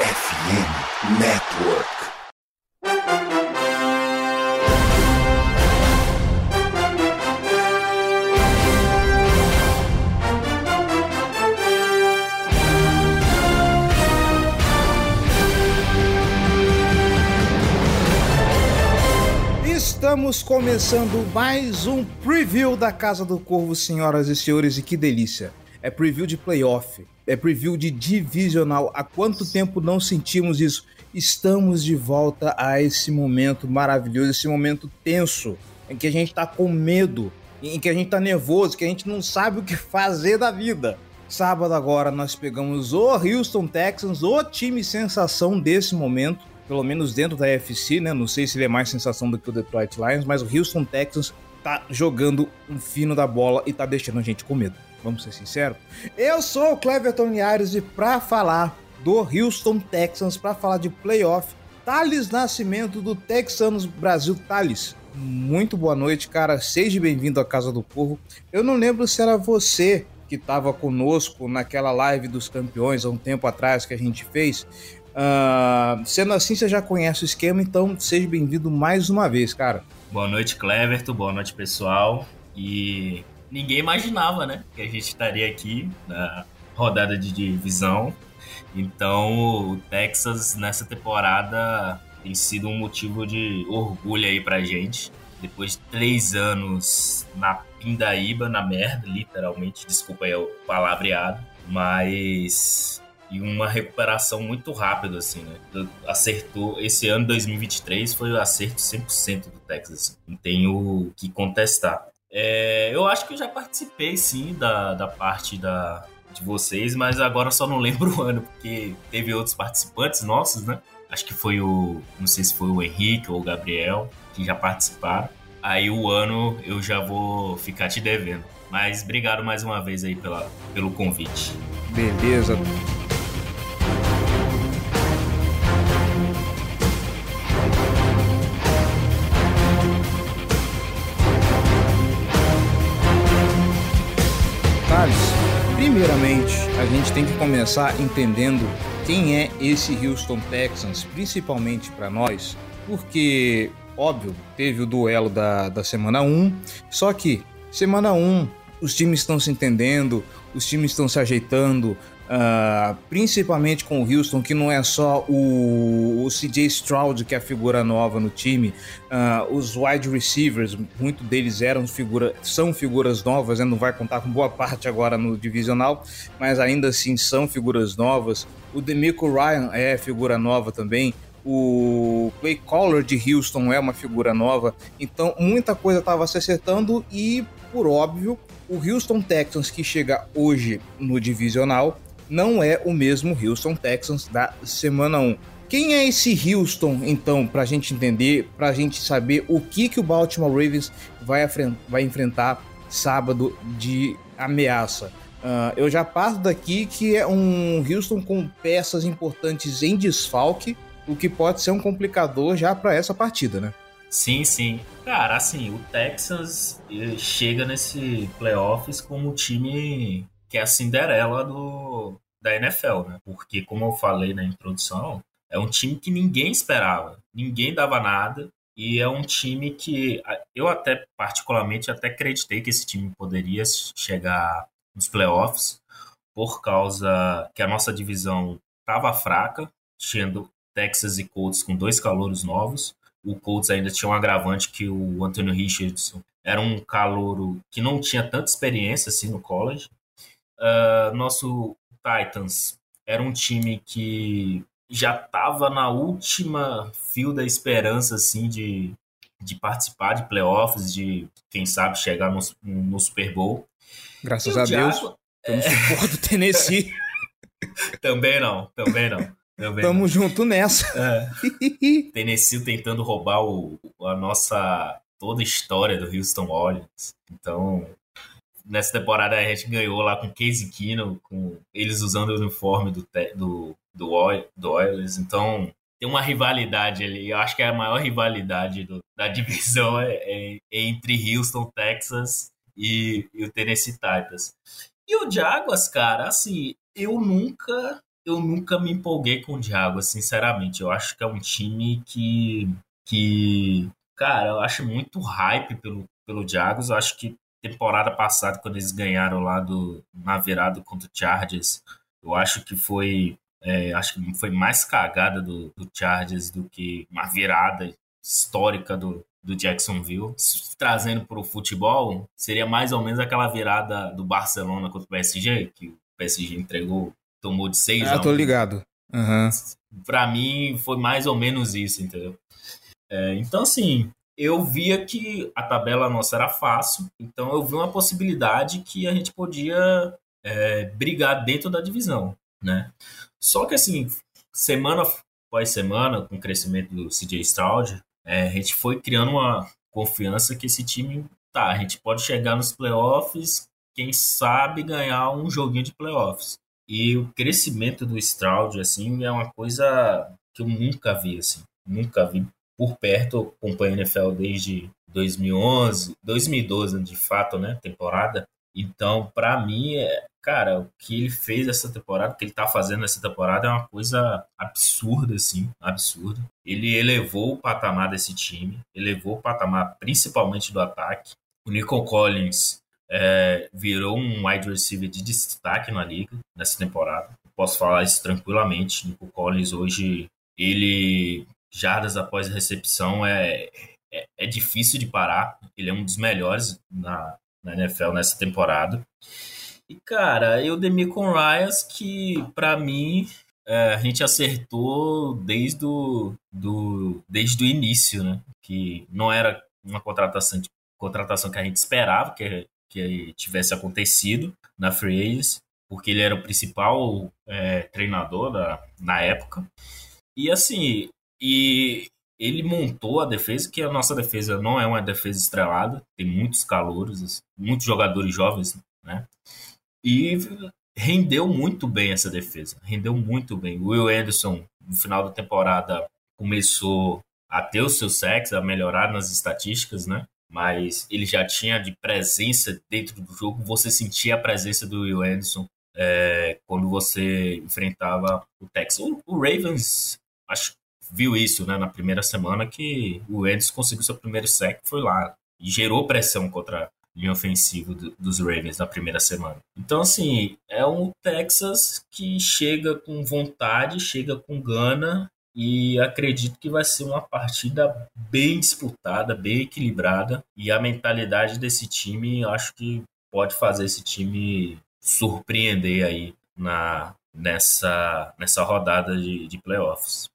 FM Network. Estamos começando mais um preview da Casa do Corvo, senhoras e senhores, e que delícia! É preview de playoff, é preview de divisional. Há quanto tempo não sentimos isso? Estamos de volta a esse momento maravilhoso, esse momento tenso, em que a gente tá com medo, em que a gente tá nervoso, que a gente não sabe o que fazer da vida. Sábado agora nós pegamos o Houston Texans, o time sensação desse momento pelo menos dentro da UFC, né? Não sei se ele é mais sensação do que o Detroit Lions, mas o Houston Texans tá jogando um fino da bola e tá deixando a gente com medo. Vamos ser sinceros? Eu sou o Cleverton Linhares e para falar do Houston Texans, para falar de playoff, Thales Nascimento do Texanos Brasil. Thales, muito boa noite, cara. Seja bem-vindo à Casa do Corvo. Eu não lembro se era você que estava conosco naquela live dos campeões há um tempo atrás que a gente fez, Uh, sendo assim, você já conhece o esquema, então seja bem-vindo mais uma vez, cara. Boa noite, Cleverton. Boa noite, pessoal. E ninguém imaginava, né, que a gente estaria aqui na rodada de divisão. Então, o Texas nessa temporada tem sido um motivo de orgulho aí pra gente. Depois de três anos na pindaíba, na merda, literalmente, desculpa aí o palavreado, mas e uma recuperação muito rápida, assim, né? Acertou, esse ano 2023 foi o acerto 100% do Texas, não tenho que contestar. É, eu acho que eu já participei, sim, da, da parte da, de vocês, mas agora só não lembro o ano, porque teve outros participantes nossos, né? Acho que foi o, não sei se foi o Henrique ou o Gabriel, que já participaram. Aí o ano eu já vou ficar te devendo. Mas obrigado mais uma vez aí pela, pelo convite. Beleza. Primeiramente, a gente tem que começar entendendo quem é esse Houston Texans, principalmente para nós, porque, óbvio, teve o duelo da, da semana 1, só que semana 1 os times estão se entendendo, os times estão se ajeitando, Uh, principalmente com o Houston, que não é só o, o CJ Stroud que é a figura nova no time, uh, os wide receivers, muitos deles eram figura, são figuras novas, né? não vai contar com boa parte agora no divisional, mas ainda assim são figuras novas. O Demico Ryan é figura nova também. O Play Caller de Houston é uma figura nova, então muita coisa estava se acertando e, por óbvio, o Houston Texans que chega hoje no divisional não é o mesmo Houston Texans da semana 1. Quem é esse Houston, então, para a gente entender, para a gente saber o que, que o Baltimore Ravens vai, vai enfrentar sábado de ameaça? Uh, eu já parto daqui que é um Houston com peças importantes em desfalque, o que pode ser um complicador já para essa partida, né? Sim, sim. Cara, assim, o Texans chega nesse playoffs como time que é a Cinderela do, da NFL, né? Porque, como eu falei na introdução, é um time que ninguém esperava, ninguém dava nada, e é um time que eu até, particularmente, até acreditei que esse time poderia chegar nos playoffs, por causa que a nossa divisão estava fraca, tendo Texas e Colts com dois calouros novos. O Colts ainda tinha um agravante que o Anthony Richardson era um calouro que não tinha tanta experiência assim no college. Uh, nosso Titans era um time que já estava na última fio da esperança assim de, de participar de playoffs, de quem sabe chegar no, no Super Bowl. Graças a Deus. Temos é... suporte do Tennessee. também não, também não. Também Tamo não. junto nessa. É. Tennessee tentando roubar o, a nossa toda a história do Houston Oilers. Então, nessa temporada a gente ganhou lá com Casey Keenum, com eles usando o uniforme do, do, do, do Oilers. Então, tem uma rivalidade ali. Eu acho que é a maior rivalidade do, da divisão é, é, é, entre Houston, Texas e, e, o Tennessee Titans. E o Jaguars, cara, assim, eu nunca eu nunca me empolguei com o Jaguars, sinceramente. Eu acho que é um time que, que cara, eu acho muito hype pelo, pelo Jaguars. Eu acho que temporada passada, quando eles ganharam lá do, na virada contra o Chargers, eu acho que foi é, acho que foi mais cagada do, do Chargers do que uma virada histórica do, do Jacksonville. Trazendo para o futebol, seria mais ou menos aquela virada do Barcelona contra o PSG, que o PSG entregou, tomou de 6 ah, a 1. tô ligado. Uhum. Para mim, foi mais ou menos isso, entendeu? É, então, assim, eu via que a tabela nossa era fácil, então eu vi uma possibilidade que a gente podia é, brigar dentro da divisão, né? Só que assim, semana após semana, com o crescimento do CJ Stroud, é, a gente foi criando uma confiança que esse time, tá, a gente pode chegar nos playoffs, quem sabe ganhar um joguinho de playoffs. E o crescimento do Stroud, assim, é uma coisa que eu nunca vi, assim, nunca vi por perto, acompanho a NFL desde 2011, 2012, de fato, né, temporada. Então, para mim, é, cara, o que ele fez essa temporada, o que ele tá fazendo essa temporada é uma coisa absurda, assim, absurda. Ele elevou o patamar desse time, elevou o patamar principalmente do ataque. O Nico Collins é, virou um wide receiver de destaque na liga nessa temporada. Posso falar isso tranquilamente. Nico Collins hoje, ele jardas após a recepção é, é, é, difícil de parar. Ele é um dos melhores na, na NFL nessa temporada. E, cara, eu demi com Ryas que, para mim, é, a gente acertou desde o, do, desde o início, né? Que não era uma contratação, contratação que a gente esperava que, que tivesse acontecido na Free Agents, porque ele era o principal é, treinador da, na época. E assim, e ele montou a defesa, que a nossa defesa não é uma defesa estrelada, tem muitos calouros, muitos jogadores jovens, né? E rendeu muito bem essa defesa, rendeu muito bem. O Will Anderson, no final da temporada, começou a ter o seu sexo, a melhorar nas estatísticas, né? Mas ele já tinha de presença dentro do jogo, você sentia a presença do Will Anderson é, quando você enfrentava o Texas. O, o Ravens, acho viu isso né, na primeira semana que o Edson conseguiu seu primeiro sec, foi lá e gerou pressão contra a linha ofensiva do, dos Ravens na primeira semana. Então, assim, é um Texas que chega com vontade, chega com gana e acredito que vai ser uma partida bem disputada, bem equilibrada e a mentalidade desse time acho que pode fazer esse time surpreender aí na, nessa, nessa rodada de, de playoffs.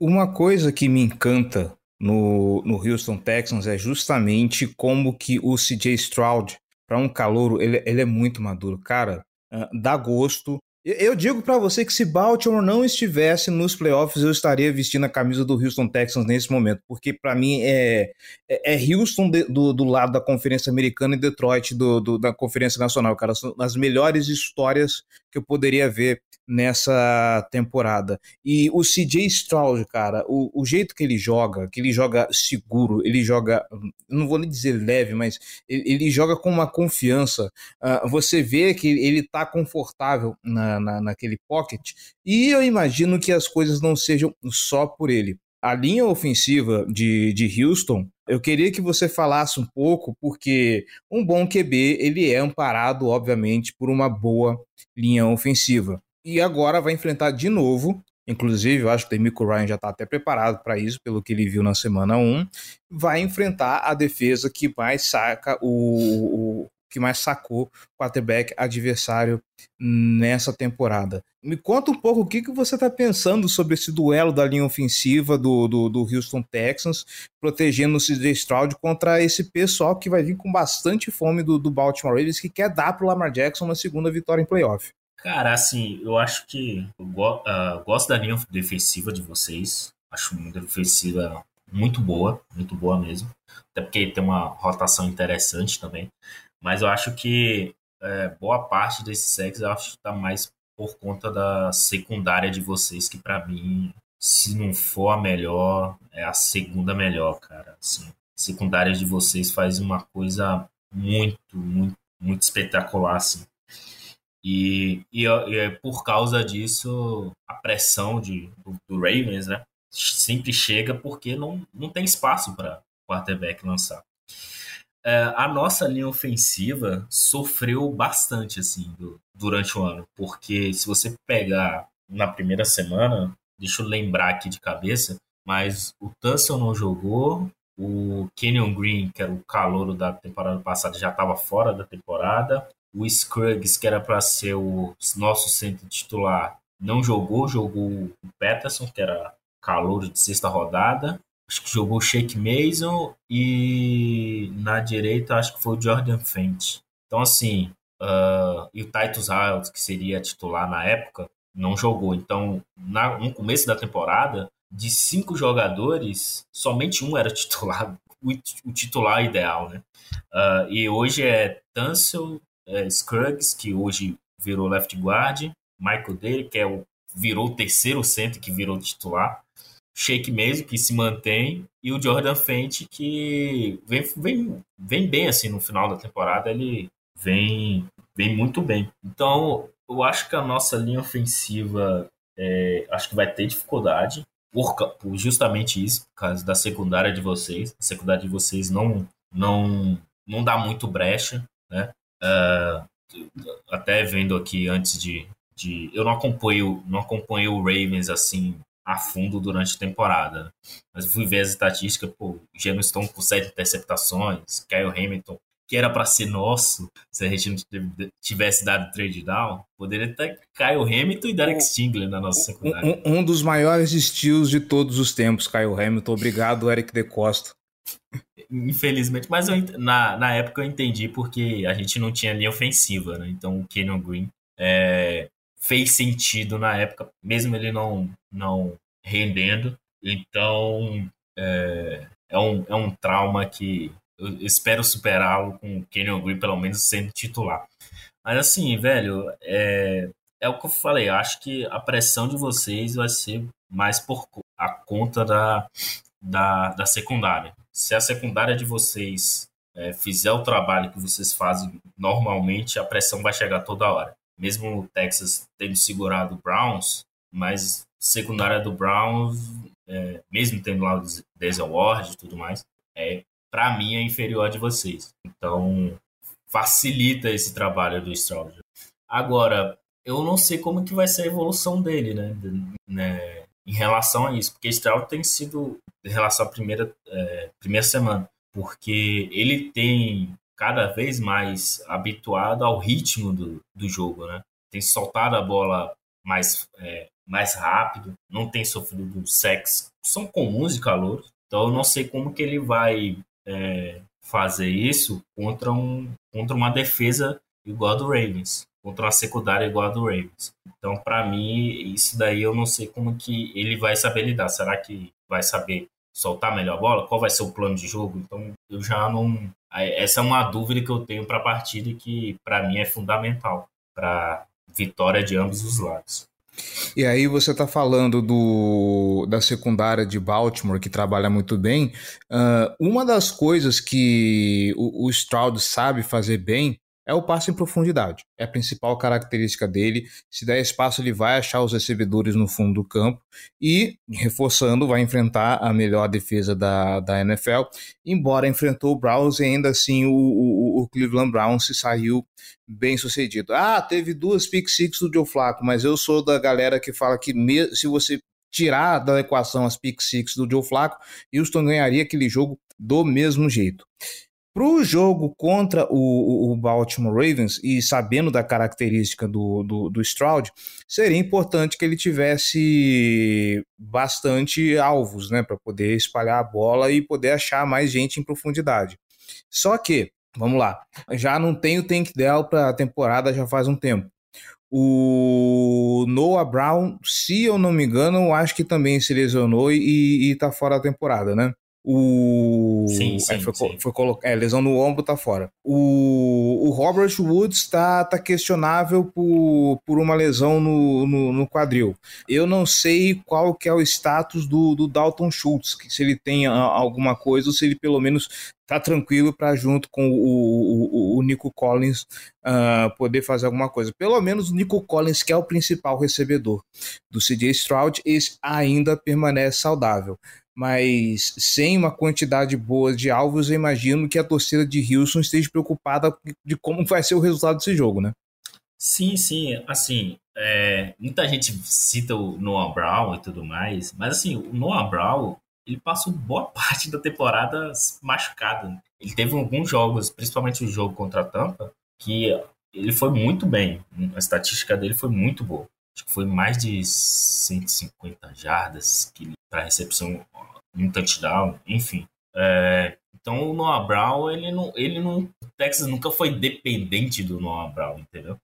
Uma coisa que me encanta no, no Houston Texans é justamente como que o CJ Stroud, para um calouro, ele, ele é muito maduro. Cara, dá gosto. Eu digo para você que se Baltimore não estivesse nos playoffs, eu estaria vestindo a camisa do Houston Texans nesse momento, porque para mim é, é, é Houston de, do, do lado da Conferência Americana e Detroit do, do, da Conferência Nacional, cara. São as melhores histórias que eu poderia ver nessa temporada. E o CJ Stroud, cara, o, o jeito que ele joga, que ele joga seguro, ele joga, não vou nem dizer leve, mas ele, ele joga com uma confiança. Uh, você vê que ele tá confortável na, na, naquele pocket, e eu imagino que as coisas não sejam só por ele. A linha ofensiva de, de Houston, eu queria que você falasse um pouco, porque um bom QB ele é amparado, obviamente, por uma boa linha ofensiva e agora vai enfrentar de novo. Inclusive, eu acho que o Demico Ryan já está até preparado para isso, pelo que ele viu na semana 1. Vai enfrentar a defesa que mais saca o, o que mais sacou quarterback adversário nessa temporada. Me conta um pouco o que, que você está pensando sobre esse duelo da linha ofensiva do, do, do Houston Texans, protegendo o CJ Stroud contra esse pessoal que vai vir com bastante fome do, do Baltimore Ravens, que quer dar para o Lamar Jackson uma segunda vitória em playoff. Cara, assim, eu acho que eu go uh, gosto da linha defensiva de vocês. Acho uma defensiva muito boa, muito boa mesmo. Até porque tem uma rotação interessante também. Mas eu acho que é, boa parte desse sexo eu acho que tá mais por conta da secundária de vocês, que para mim, se não for a melhor, é a segunda melhor, cara. Assim, secundária de vocês faz uma coisa muito, muito, muito espetacular, assim. E, e, e é por causa disso, a pressão de, do, do Ravens, né? Sempre chega porque não, não tem espaço para o quarterback lançar. É, a nossa linha ofensiva sofreu bastante assim do, durante o ano, porque se você pegar na primeira semana, deixa eu lembrar aqui de cabeça, mas o Tussle não jogou, o Kenyon Green, que era o calouro da temporada passada, já estava fora da temporada, o Scruggs, que era para ser o nosso centro titular, não jogou, jogou o Peterson, que era calouro de sexta rodada, acho que jogou o Shake Mason e na direita acho que foi o Jordan Fent. Então, assim, uh, e o Titus Hiles, que seria titular na época, não jogou. Então, na, no começo da temporada, de cinco jogadores, somente um era titular, o, o titular ideal, né? Uh, e hoje é Tansel é, Scruggs, que hoje virou left guard, Michael Dale, que é o, virou o terceiro centro que virou titular, Shake mesmo, que se mantém, e o Jordan Fent, que vem, vem, vem bem assim no final da temporada, ele vem, vem muito bem. Então, eu acho que a nossa linha ofensiva é, acho que vai ter dificuldade por, por, justamente isso, por causa da secundária de vocês. A secundária de vocês não não não dá muito brecha, né? Uh, até vendo aqui antes de, de eu não acompanho não acompanho o Ravens assim a fundo durante a temporada. Mas fui ver as estatísticas, pô, já estão com sete interceptações, Kyle Hamilton, que era para ser nosso, se a gente não tivesse dado trade down, poderia ter Kyle Hamilton e Derek Stingler na nossa secundária. Um, um, dos maiores estilos de todos os tempos, Kyle Hamilton. Obrigado, Eric De Costa. Infelizmente, mas eu, na, na época eu entendi porque a gente não tinha linha ofensiva, né? Então o Kenyon Green é, fez sentido na época, mesmo ele não, não rendendo. Então é, é, um, é um trauma que eu espero superá-lo com o Kenyon Green pelo menos sendo titular. Mas assim, velho, é, é o que eu falei. Eu acho que a pressão de vocês vai ser mais por a conta da, da, da secundária. Se a secundária de vocês é, fizer o trabalho que vocês fazem normalmente, a pressão vai chegar toda hora mesmo o Texas tendo segurado o Browns, mas secundária do Browns, é, mesmo tendo lá o Denzel Ward e tudo mais, é para mim é inferior a de vocês. Então facilita esse trabalho do Stroud. Agora, eu não sei como que vai ser a evolução dele, né, né em relação a isso, porque Stroud tem sido em relação à primeira é, primeira semana, porque ele tem cada vez mais habituado ao ritmo do, do jogo, né? Tem soltado a bola mais, é, mais rápido, não tem sofrido sexo. São comuns de calor, então eu não sei como que ele vai é, fazer isso contra, um, contra uma defesa igual a do Ravens, contra uma secundária igual a do Ravens. Então, para mim, isso daí eu não sei como que ele vai saber lidar. Será que vai saber soltar melhor a bola? Qual vai ser o plano de jogo? Então, eu já não. Essa é uma dúvida que eu tenho para a partida que, para mim, é fundamental para vitória de ambos os lados. E aí você está falando do, da secundária de Baltimore, que trabalha muito bem. Uh, uma das coisas que o, o Stroud sabe fazer bem é o passe em profundidade. É a principal característica dele. Se der espaço, ele vai achar os recebedores no fundo do campo e, reforçando, vai enfrentar a melhor defesa da, da NFL. Embora enfrentou o Browns ainda assim o, o, o Cleveland Browns se saiu bem sucedido. Ah, teve duas pick six do Joe Flacco, mas eu sou da galera que fala que se você tirar da equação as pick six do Joe Flacco, Houston ganharia aquele jogo do mesmo jeito. Para o jogo contra o, o, Baltimore Ravens, e sabendo da característica do, do, do Stroud, seria importante que ele tivesse bastante alvos, né, para poder espalhar a bola e poder achar mais gente em profundidade. Só que, vamos lá, já não tem o Tank Dell para a temporada já faz um tempo. O Noah Brown, se eu não me engano, acho que também se lesionou e, está fora da temporada, né? O. Sim, sim, é, foi, sim. foi colocar. É, lesão no ombro tá fora. O, o Robert Woods tá, tá questionável por, por uma lesão no, no, no, quadril. Eu não sei qual que é o status do, do Dalton Schultz, que se ele tem alguma coisa ou se ele pelo menos tá tranquilo para junto com o, o, o Nico Collins uh, poder fazer alguma coisa. Pelo menos o Nico Collins, que é o principal recebedor do CJ Stroud, esse ainda permanece saudável mas sem uma quantidade boa de alvos, eu imagino que a torcida de Houston esteja preocupada de como vai ser o resultado desse jogo, né? Sim, sim, assim, é, muita gente cita o Noah Brown e tudo mais, mas assim, o Noah Brown, ele passou boa parte da temporada machucado. Ele teve alguns jogos, principalmente o jogo contra a Tampa, que ele foi muito bem, a estatística dele foi muito boa. Acho que foi mais de 150 jardas para recepção um touchdown, enfim. É, então o Noah Brown, ele não, ele não. O Texas nunca foi dependente do Noah Brown, entendeu?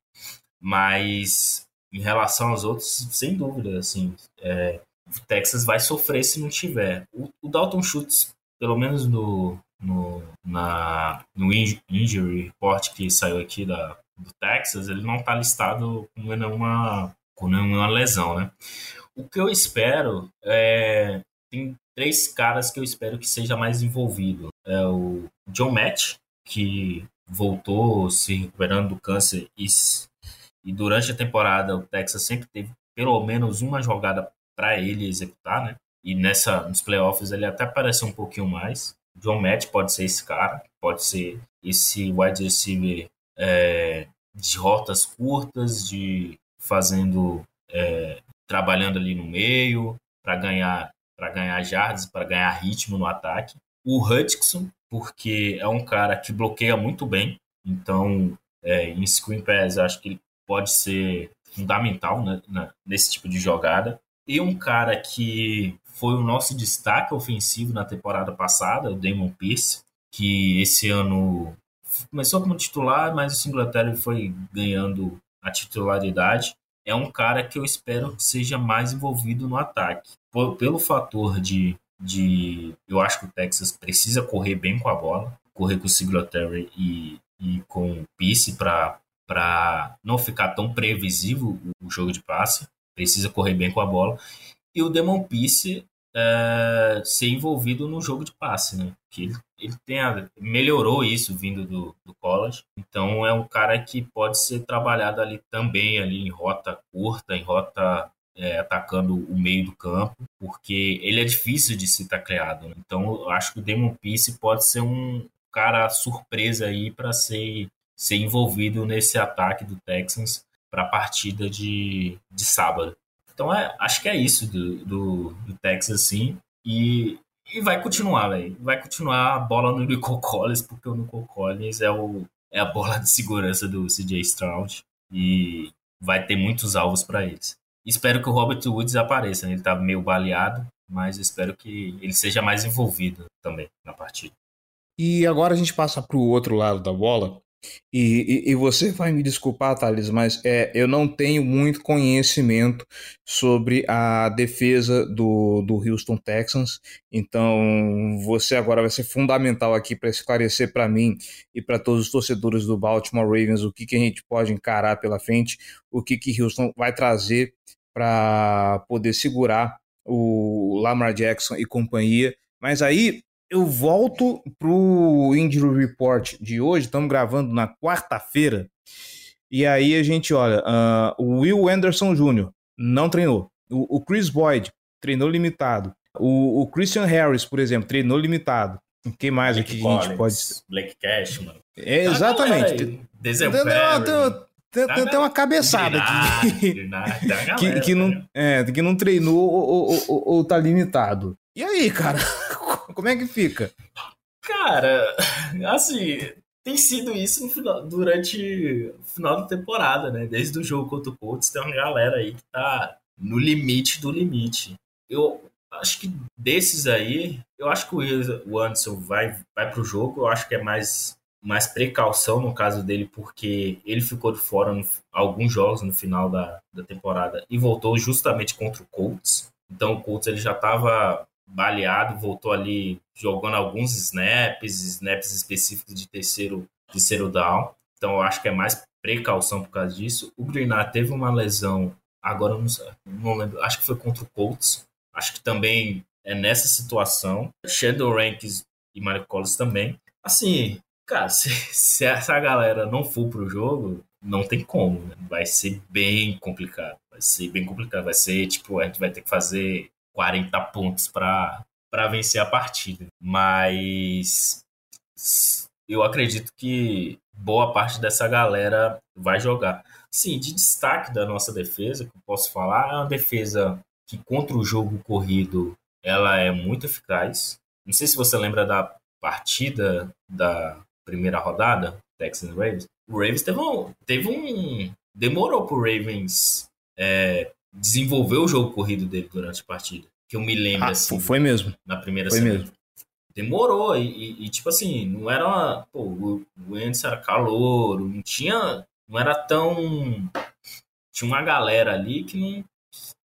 Mas em relação aos outros, sem dúvida, assim, é, o Texas vai sofrer se não tiver. O, o Dalton Schultz, pelo menos no, no, na, no injury report que saiu aqui da, do Texas, ele não está listado com nenhuma, com nenhuma lesão, né? O que eu espero é. Tem três caras que eu espero que seja mais envolvido. É o John Matt, que voltou se recuperando do câncer e, e durante a temporada o Texas sempre teve pelo menos uma jogada para ele executar, né? E nessa nos playoffs ele até apareceu um pouquinho mais. John Matt pode ser esse cara, pode ser esse wide receiver é, de rotas curtas, de fazendo é, trabalhando ali no meio para ganhar para ganhar jardas, para ganhar ritmo no ataque. O Hutchinson, porque é um cara que bloqueia muito bem, então é, em screen pass acho que ele pode ser fundamental né, nesse tipo de jogada. E um cara que foi o nosso destaque ofensivo na temporada passada, o Damon Pierce, que esse ano começou como titular, mas o Singletary foi ganhando a titularidade. É um cara que eu espero que seja mais envolvido no ataque pelo fator de, de. Eu acho que o Texas precisa correr bem com a bola, correr com o Singletary e, e com o Peace para não ficar tão previsível o, jogo de passe. Precisa correr bem com a bola. E o Demon Peace é, ser envolvido no jogo de passe, né? Que ele, ele tem a, melhorou isso vindo do, do college. Então é um cara que pode ser trabalhado ali também ali em rota curta, em rota é, atacando o meio do campo, porque ele é difícil de se tacleado. Né? Então, eu acho que o Demon Peace pode ser um cara surpresa aí para ser, ser envolvido nesse ataque do Texans para a partida de, de sábado. Então, é, acho que é isso do, do, do Texas, sim. E, e vai continuar, velho. Vai continuar a bola no Nico Collins, porque o Nico Collins é, o, é a bola de segurança do CJ Stroud. E vai ter muitos alvos para eles. Espero que o Robert Woods apareça. Né? Ele está meio baleado, mas espero que ele seja mais envolvido também na partida. E agora a gente passa para o outro lado da bola. E, e, e, você vai me desculpar, Thales, mas é, eu não tenho muito conhecimento sobre a defesa do, do Houston Texans. Então, você agora vai ser fundamental aqui para esclarecer para mim e para todos os torcedores do Baltimore Ravens o que, que a gente pode encarar pela frente, o que, que Houston vai trazer para poder segurar o Lamar Jackson e companhia. Mas aí eu volto pro Injury Report de hoje, estamos gravando na quarta-feira. E aí a gente olha, uh, o Will Anderson Jr. não treinou. O, o Chris Boyd treinou limitado. O, o, Christian Harris, por exemplo, treinou limitado. Quem mais Blake aqui Collins, a gente pode. Blake Cash, mano. É, exatamente. Ah, tem, tem, tem uma cabeçada aqui. que, que, não, né? é, que não treinou ou, ou, ou, ou tá limitado. E aí, cara? Como é que fica? Cara, assim, tem sido isso final, durante o final da temporada, né? Desde o jogo contra o Colts, tem uma galera aí que tá no limite do limite. Eu acho que desses aí, eu acho que o Anderson vai, vai pro jogo, eu acho que é mais mais precaução no caso dele, porque ele ficou de fora no, alguns jogos no final da, da temporada e voltou justamente contra o Colts. Então o Colts ele já estava baleado, voltou ali jogando alguns snaps, snaps específicos de terceiro, terceiro down. Então eu acho que é mais precaução por causa disso. O Greenard teve uma lesão, agora não, não lembro, acho que foi contra o Colts. Acho que também é nessa situação. Shadow Rankings e Mario Collins também. Assim, cara, se, se essa galera não for pro jogo, não tem como, né? Vai ser bem complicado. Vai ser bem complicado. Vai ser, tipo, a gente vai ter que fazer 40 pontos para vencer a partida. Mas eu acredito que boa parte dessa galera vai jogar. Sim, de destaque da nossa defesa, que eu posso falar, é uma defesa que contra o jogo corrido ela é muito eficaz. Não sei se você lembra da partida da primeira rodada, Texans Ravens. O Ravens teve um, teve um demorou pro Ravens é, desenvolver o jogo corrido dele durante a partida que eu me lembro, ah, assim. Foi mesmo. Na primeira foi semana. mesmo. Demorou, e, e, e, tipo assim, não era. Uma, pô, o Wentz era calor, não tinha. Não era tão. Tinha uma galera ali que não.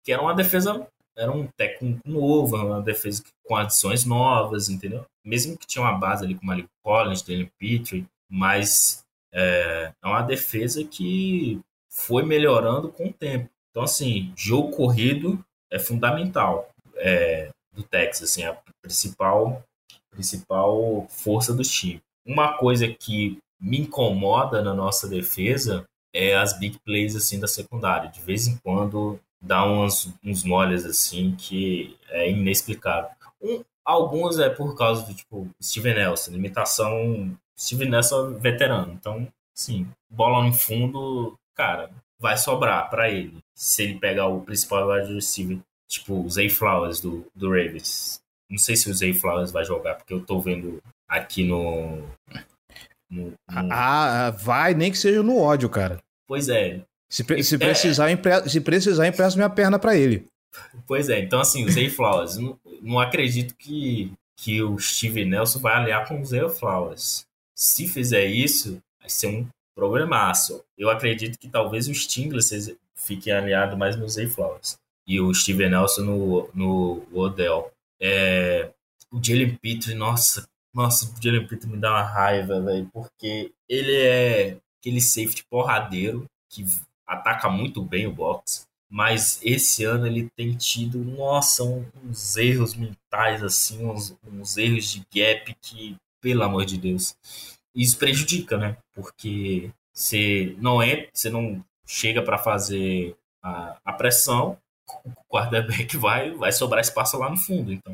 Que era uma defesa. Era um técnico novo, uma defesa com adições novas, entendeu? Mesmo que tinha uma base ali com Malik Collins, Daniel Petrie, mas é, é uma defesa que foi melhorando com o tempo. Então, assim, jogo corrido é fundamental é, do Texas, assim, a principal, principal força do time. Uma coisa que me incomoda na nossa defesa é as big plays assim da secundária. De vez em quando dá uns, uns moles assim que é inexplicável. Um, alguns é por causa do tipo Steven Nelson, limitação Steven Nelson é veterano. Então, sim, bola no fundo, cara, vai sobrar para ele. Se ele pegar o principal wide receiver Tipo, o Zay Flowers do, do Ravens. Não sei se o Zay Flowers vai jogar, porque eu tô vendo aqui no. no, no... Ah, ah vai, nem que seja no ódio, cara. Pois é. Se, se, é, precisar, empre... se precisar, empresto minha perna para ele. Pois é, então assim, o Zay Flowers, não, não acredito que, que o Steve Nelson vai aliar com o Zay Flowers. Se fizer isso, vai ser um problemaço. Eu acredito que talvez o Stingler fique aliado mais no Zay Flowers e o Steven Nelson no, no Odell. É, o Jalen Pitre, nossa, nossa, o Jalen Pitre me dá uma raiva, velho, porque ele é aquele safety porradeiro que ataca muito bem o box, mas esse ano ele tem tido, nossa, uns erros mentais, assim, uns, uns erros de gap que, pelo amor de Deus, isso prejudica, né? Porque você não é, você não chega para fazer a, a pressão o quarterback vai, vai sobrar espaço lá no fundo. Então,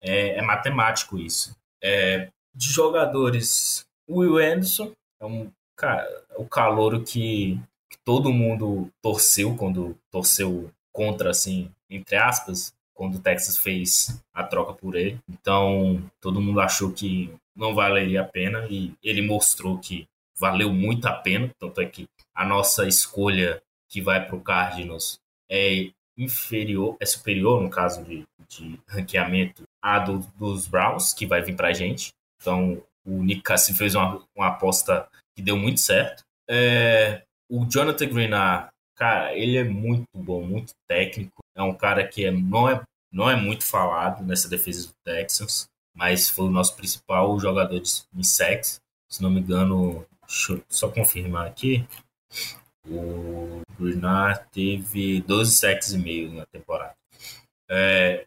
é, é matemático isso. É, de jogadores, o Will Anderson é um cara, o calouro que, que todo mundo torceu quando torceu contra, assim, entre aspas, quando o Texas fez a troca por ele. Então, todo mundo achou que não valeria a pena e ele mostrou que valeu muito a pena. Tanto é que a nossa escolha que vai para o Cardinals é inferior, é superior no caso de, de ranqueamento a do, dos Browns, que vai vir pra gente. Então, o Nick Cassi fez uma, uma aposta que deu muito certo. É, o Jonathan Greenard, cara, ele é muito bom, muito técnico. É um cara que é, não, é, não é muito falado nessa defesa do Texans, mas foi o nosso principal jogador de, em sacks. Se não me engano, deixa eu só confirmar aqui. O Greenard teve 12 sacks e meio na temporada. É,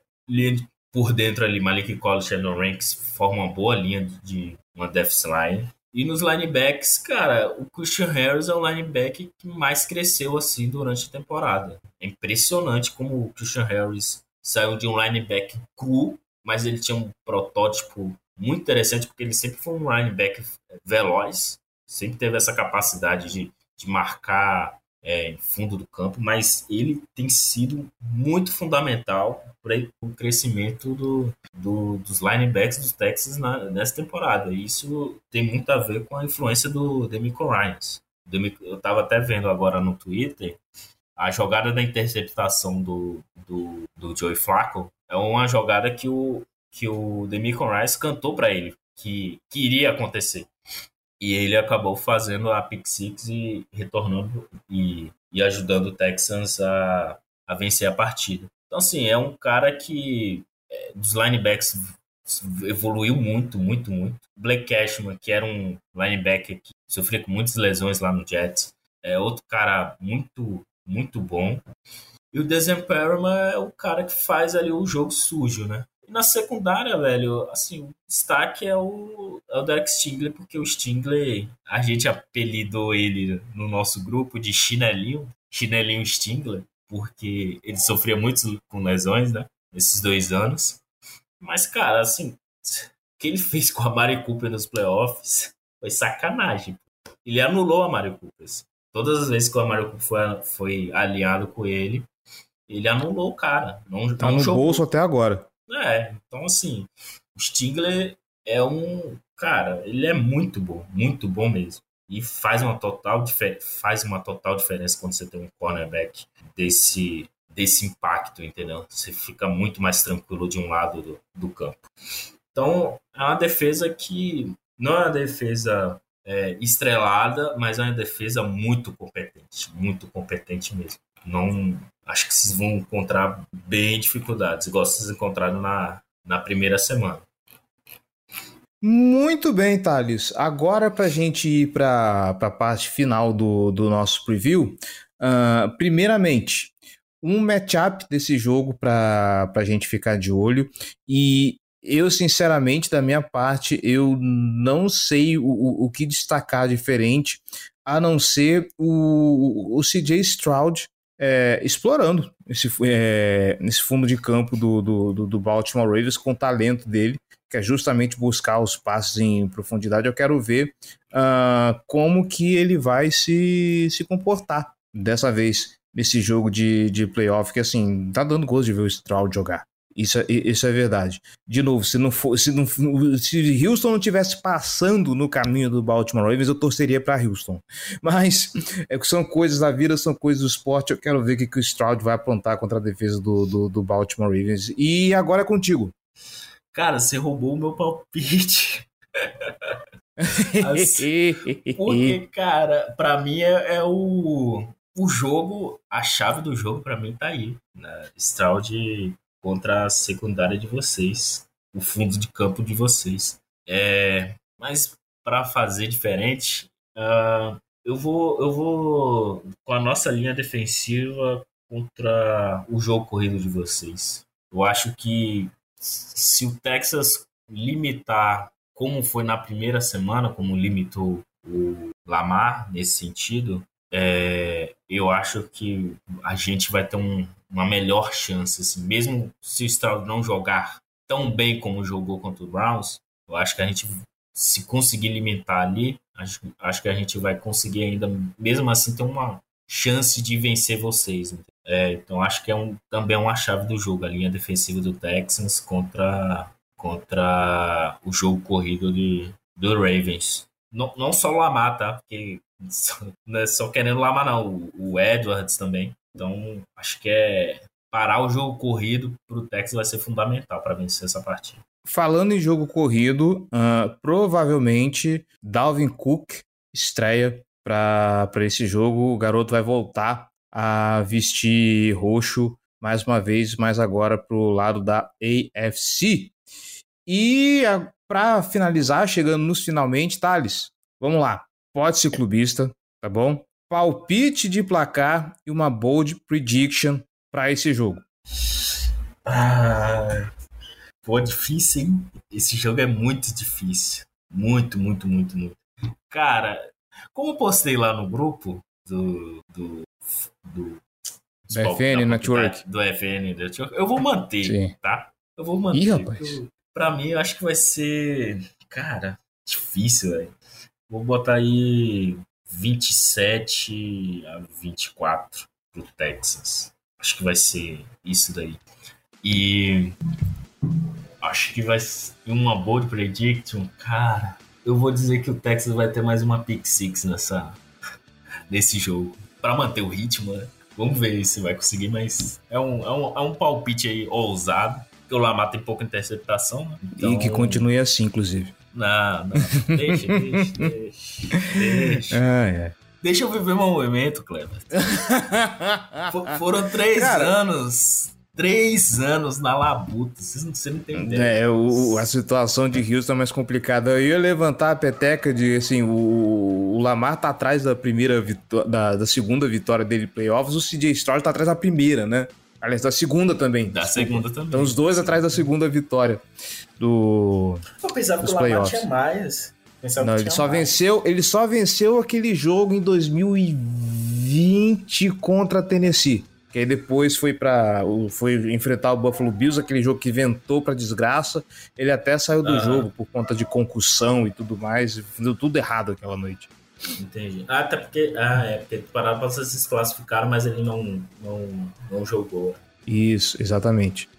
por dentro ali, Malik Collins e Shannon Ranks formam uma boa linha de uma depth line. E nos linebacks, cara, o Christian Harris é o linebacker que mais cresceu assim durante a temporada. É impressionante como o Christian Harris saiu de um linebacker cru, mas ele tinha um protótipo muito interessante porque ele sempre foi um linebacker veloz, sempre teve essa capacidade de de marcar é, fundo do campo, mas ele tem sido muito fundamental para o crescimento do, do, dos linebacks dos Texas na, nessa temporada. E isso tem muito a ver com a influência do Demico Ryans. Eu estava até vendo agora no Twitter a jogada da interceptação do, do, do Joey Flacco é uma jogada que o, que o Demico Ryans cantou para ele que, que iria acontecer. E ele acabou fazendo a pick six e retornando e, e ajudando o Texans a, a vencer a partida. Então, assim, é um cara que é, dos linebacks evoluiu muito, muito, muito. Blake Cashman, que era um linebacker que sofria com muitas lesões lá no Jets, é outro cara muito, muito bom. E o Desen é o cara que faz ali o jogo sujo, né? E na secundária, velho, assim, o destaque é o, é o Derek Stingler, porque o Stingler, a gente apelidou ele no nosso grupo de chinelinho, chinelinho Stingler, porque ele sofria muito com lesões, né? Nesses dois anos. Mas, cara, assim, o que ele fez com a Mari Cooper nos playoffs foi sacanagem. Ele anulou a Mari Cooper. Todas as vezes que o Cooper foi, foi aliado com ele, ele anulou o cara. Não, tá não no jogou. bolso até agora. É, então assim, o Stigler é um. Cara, ele é muito bom, muito bom mesmo. E faz uma total, faz uma total diferença quando você tem um cornerback desse, desse impacto, entendeu? Você fica muito mais tranquilo de um lado do, do campo. Então, é uma defesa que não é uma defesa é, estrelada, mas é uma defesa muito competente, muito competente mesmo. Não, acho que vocês vão encontrar bem dificuldades, igual vocês encontraram na, na primeira semana. Muito bem, Thales. Agora, para a gente ir para a parte final do, do nosso preview, uh, primeiramente, um matchup desse jogo para a gente ficar de olho. E eu, sinceramente, da minha parte, eu não sei o, o, o que destacar diferente, a não ser o, o CJ Stroud é, explorando esse, é, esse fundo de campo do, do, do Baltimore Ravens com o talento dele, que é justamente buscar os passos em profundidade. Eu quero ver uh, como que ele vai se, se comportar dessa vez nesse jogo de, de playoff, que assim, tá dando gosto de ver o Stroud jogar. Isso é, isso é verdade. De novo, se não for, se, não, se Houston não tivesse passando no caminho do Baltimore Ravens, eu torceria para Houston. Mas é, são coisas da vida, são coisas do esporte. Eu quero ver o que, que o Stroud vai aprontar contra a defesa do, do, do Baltimore Ravens. E agora é contigo. Cara, você roubou o meu palpite. assim, porque, cara, para mim é, é o o jogo, a chave do jogo para mim tá aí. Né? Stroud contra a secundária de vocês, o fundo de campo de vocês. É, mas para fazer diferente, uh, eu vou eu vou com a nossa linha defensiva contra o jogo corrido de vocês. Eu acho que se o Texas limitar como foi na primeira semana, como limitou o Lamar nesse sentido, é, eu acho que a gente vai ter um, uma melhor chance, assim, mesmo se o Stroud não jogar tão bem como jogou contra o Browns, eu acho que a gente, se conseguir limitar ali, acho, acho que a gente vai conseguir ainda, mesmo assim, ter uma chance de vencer vocês. É, então acho que é um, também é uma chave do jogo, a linha defensiva do Texans contra, contra o jogo corrido de, do Ravens. Não, não só o Lamar, tá? Porque não é só querendo Lamar, não. O, o Edwards também. Então, acho que é parar o jogo corrido para o Texas vai ser fundamental para vencer essa partida. Falando em jogo corrido, uh, provavelmente Dalvin Cook estreia para esse jogo. O garoto vai voltar a vestir roxo mais uma vez, mas agora para o lado da AFC. E para finalizar, chegando nos finalmente, Thales, vamos lá. Pode ser clubista, tá bom? Palpite de placar e uma bold prediction para esse jogo. Ah, pô, difícil, hein? Esse jogo é muito difícil. Muito, muito, muito, muito. Cara, como eu postei lá no grupo do. do, do do FN Network. Do FN Network. Eu vou manter, Sim. tá? Eu vou manter. Ih, rapaz. pra mim, eu acho que vai ser. Cara, difícil, velho. Vou botar aí 27 a 24 pro Texas. Acho que vai ser isso daí. E acho que vai ser uma bold prediction, cara. Eu vou dizer que o Texas vai ter mais uma pick six nessa nesse jogo para manter o ritmo, né? Vamos ver se vai conseguir, mas é um, é um, é um palpite aí ousado. Porque o Lamar tem pouca interceptação. Né? Então... E que continue assim, inclusive. Não, não. Deixa, deixa, deixa. Deixa. Ah, é. Deixa eu viver meu momento, Cleber. For, foram três Cara... anos. três anos na labuta. Vocês não, você não tem ideia. É, o, a situação de Houston é mais complicada. Eu ia levantar a peteca de assim: o, o Lamar tá atrás da primeira da, da segunda vitória dele em playoffs, o CJ Stroud tá atrás da primeira, né? Aliás, da segunda também. Da segunda também. Então, os dois atrás da segunda vitória do. Eu pensava que o Lamar tinha mais. Pensava não, ele só mais. venceu, ele só venceu aquele jogo em 2020 contra a Tennessee. Que aí depois foi para foi enfrentar o Buffalo Bills, aquele jogo que ventou para desgraça. Ele até saiu do uhum. jogo por conta de concussão e tudo mais. Deu tudo errado aquela noite. Entendi. Ah, até porque. Ah, é, porque pararam para vocês se classificaram, mas ele não, não, não jogou. Isso, exatamente.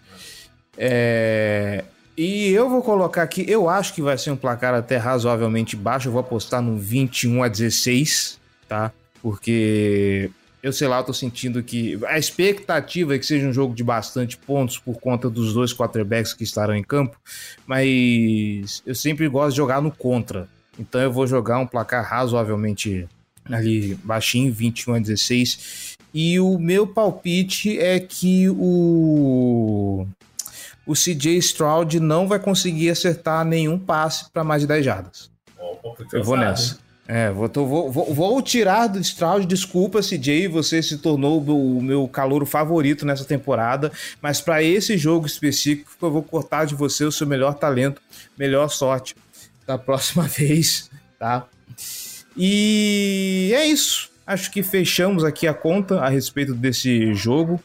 É, e eu vou colocar aqui, eu acho que vai ser um placar até razoavelmente baixo. Eu vou apostar no 21 a 16, tá? Porque eu sei lá, eu tô sentindo que a expectativa é que seja um jogo de bastante pontos por conta dos dois quarterbacks que estarão em campo, mas eu sempre gosto de jogar no contra. Então eu vou jogar um placar razoavelmente ali baixinho, 21 a 16. E o meu palpite é que o o CJ Stroud não vai conseguir acertar nenhum passe para mais de 10 jardas. eu vou nessa. É, vou, vou, vou, vou, tirar do Stroud, desculpa, CJ, você se tornou o meu calouro favorito nessa temporada, mas para esse jogo específico eu vou cortar de você o seu melhor talento, melhor sorte da próxima vez, tá? E é isso. Acho que fechamos aqui a conta a respeito desse jogo.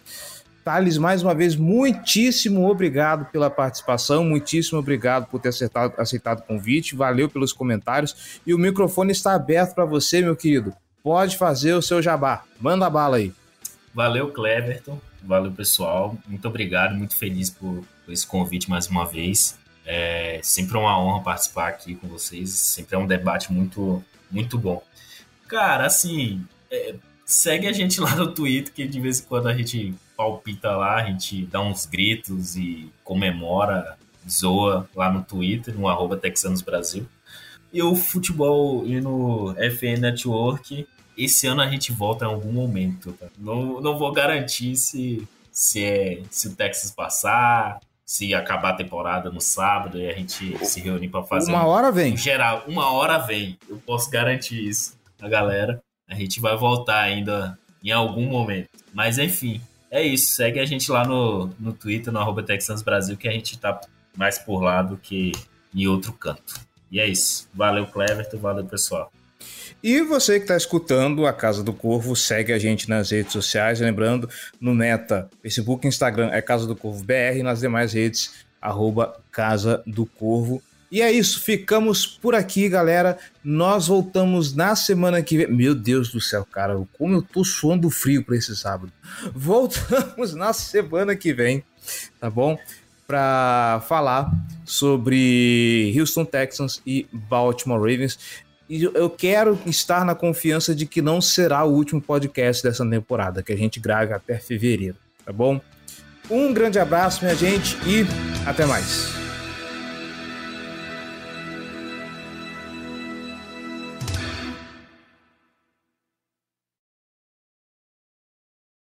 Thales, mais uma vez, muitíssimo obrigado pela participação, muitíssimo obrigado por ter acertado, aceitado o convite, valeu pelos comentários e o microfone está aberto para você, meu querido. Pode fazer o seu jabá, manda bala aí. Valeu, Cleverton, valeu, pessoal, muito obrigado, muito feliz por, por esse convite mais uma vez. É sempre uma honra participar aqui com vocês, sempre é um debate muito, muito bom. Cara, assim, é, segue a gente lá no Twitter, que de vez em quando a gente palpita lá, a gente dá uns gritos e comemora, zoa lá no Twitter, no arroba Texanos Brasil. E o futebol e no FN Network, esse ano a gente volta em algum momento. Tá? Não, não vou garantir se, se, é, se o Texas passar, se acabar a temporada no sábado e a gente se reunir para fazer. Uma hora vem. Em geral, uma hora vem. Eu posso garantir isso a galera. A gente vai voltar ainda em algum momento. Mas enfim, é isso. Segue a gente lá no, no Twitter, no arroba Texans Brasil, que a gente tá mais por lá do que em outro canto. E é isso. Valeu, Cleverton. Valeu, pessoal. E você que está escutando a Casa do Corvo, segue a gente nas redes sociais. Lembrando, no Meta, Facebook e Instagram é Casa do Corvo BR, nas demais redes, arroba Casa do Corvo. E é isso, ficamos por aqui, galera. Nós voltamos na semana que vem. Meu Deus do céu, cara, como eu tô suando frio para esse sábado. Voltamos na semana que vem, tá bom? Para falar sobre Houston Texans e Baltimore Ravens. E eu quero estar na confiança de que não será o último podcast dessa temporada, que a gente grave até fevereiro, tá bom? Um grande abraço, minha gente, e até mais.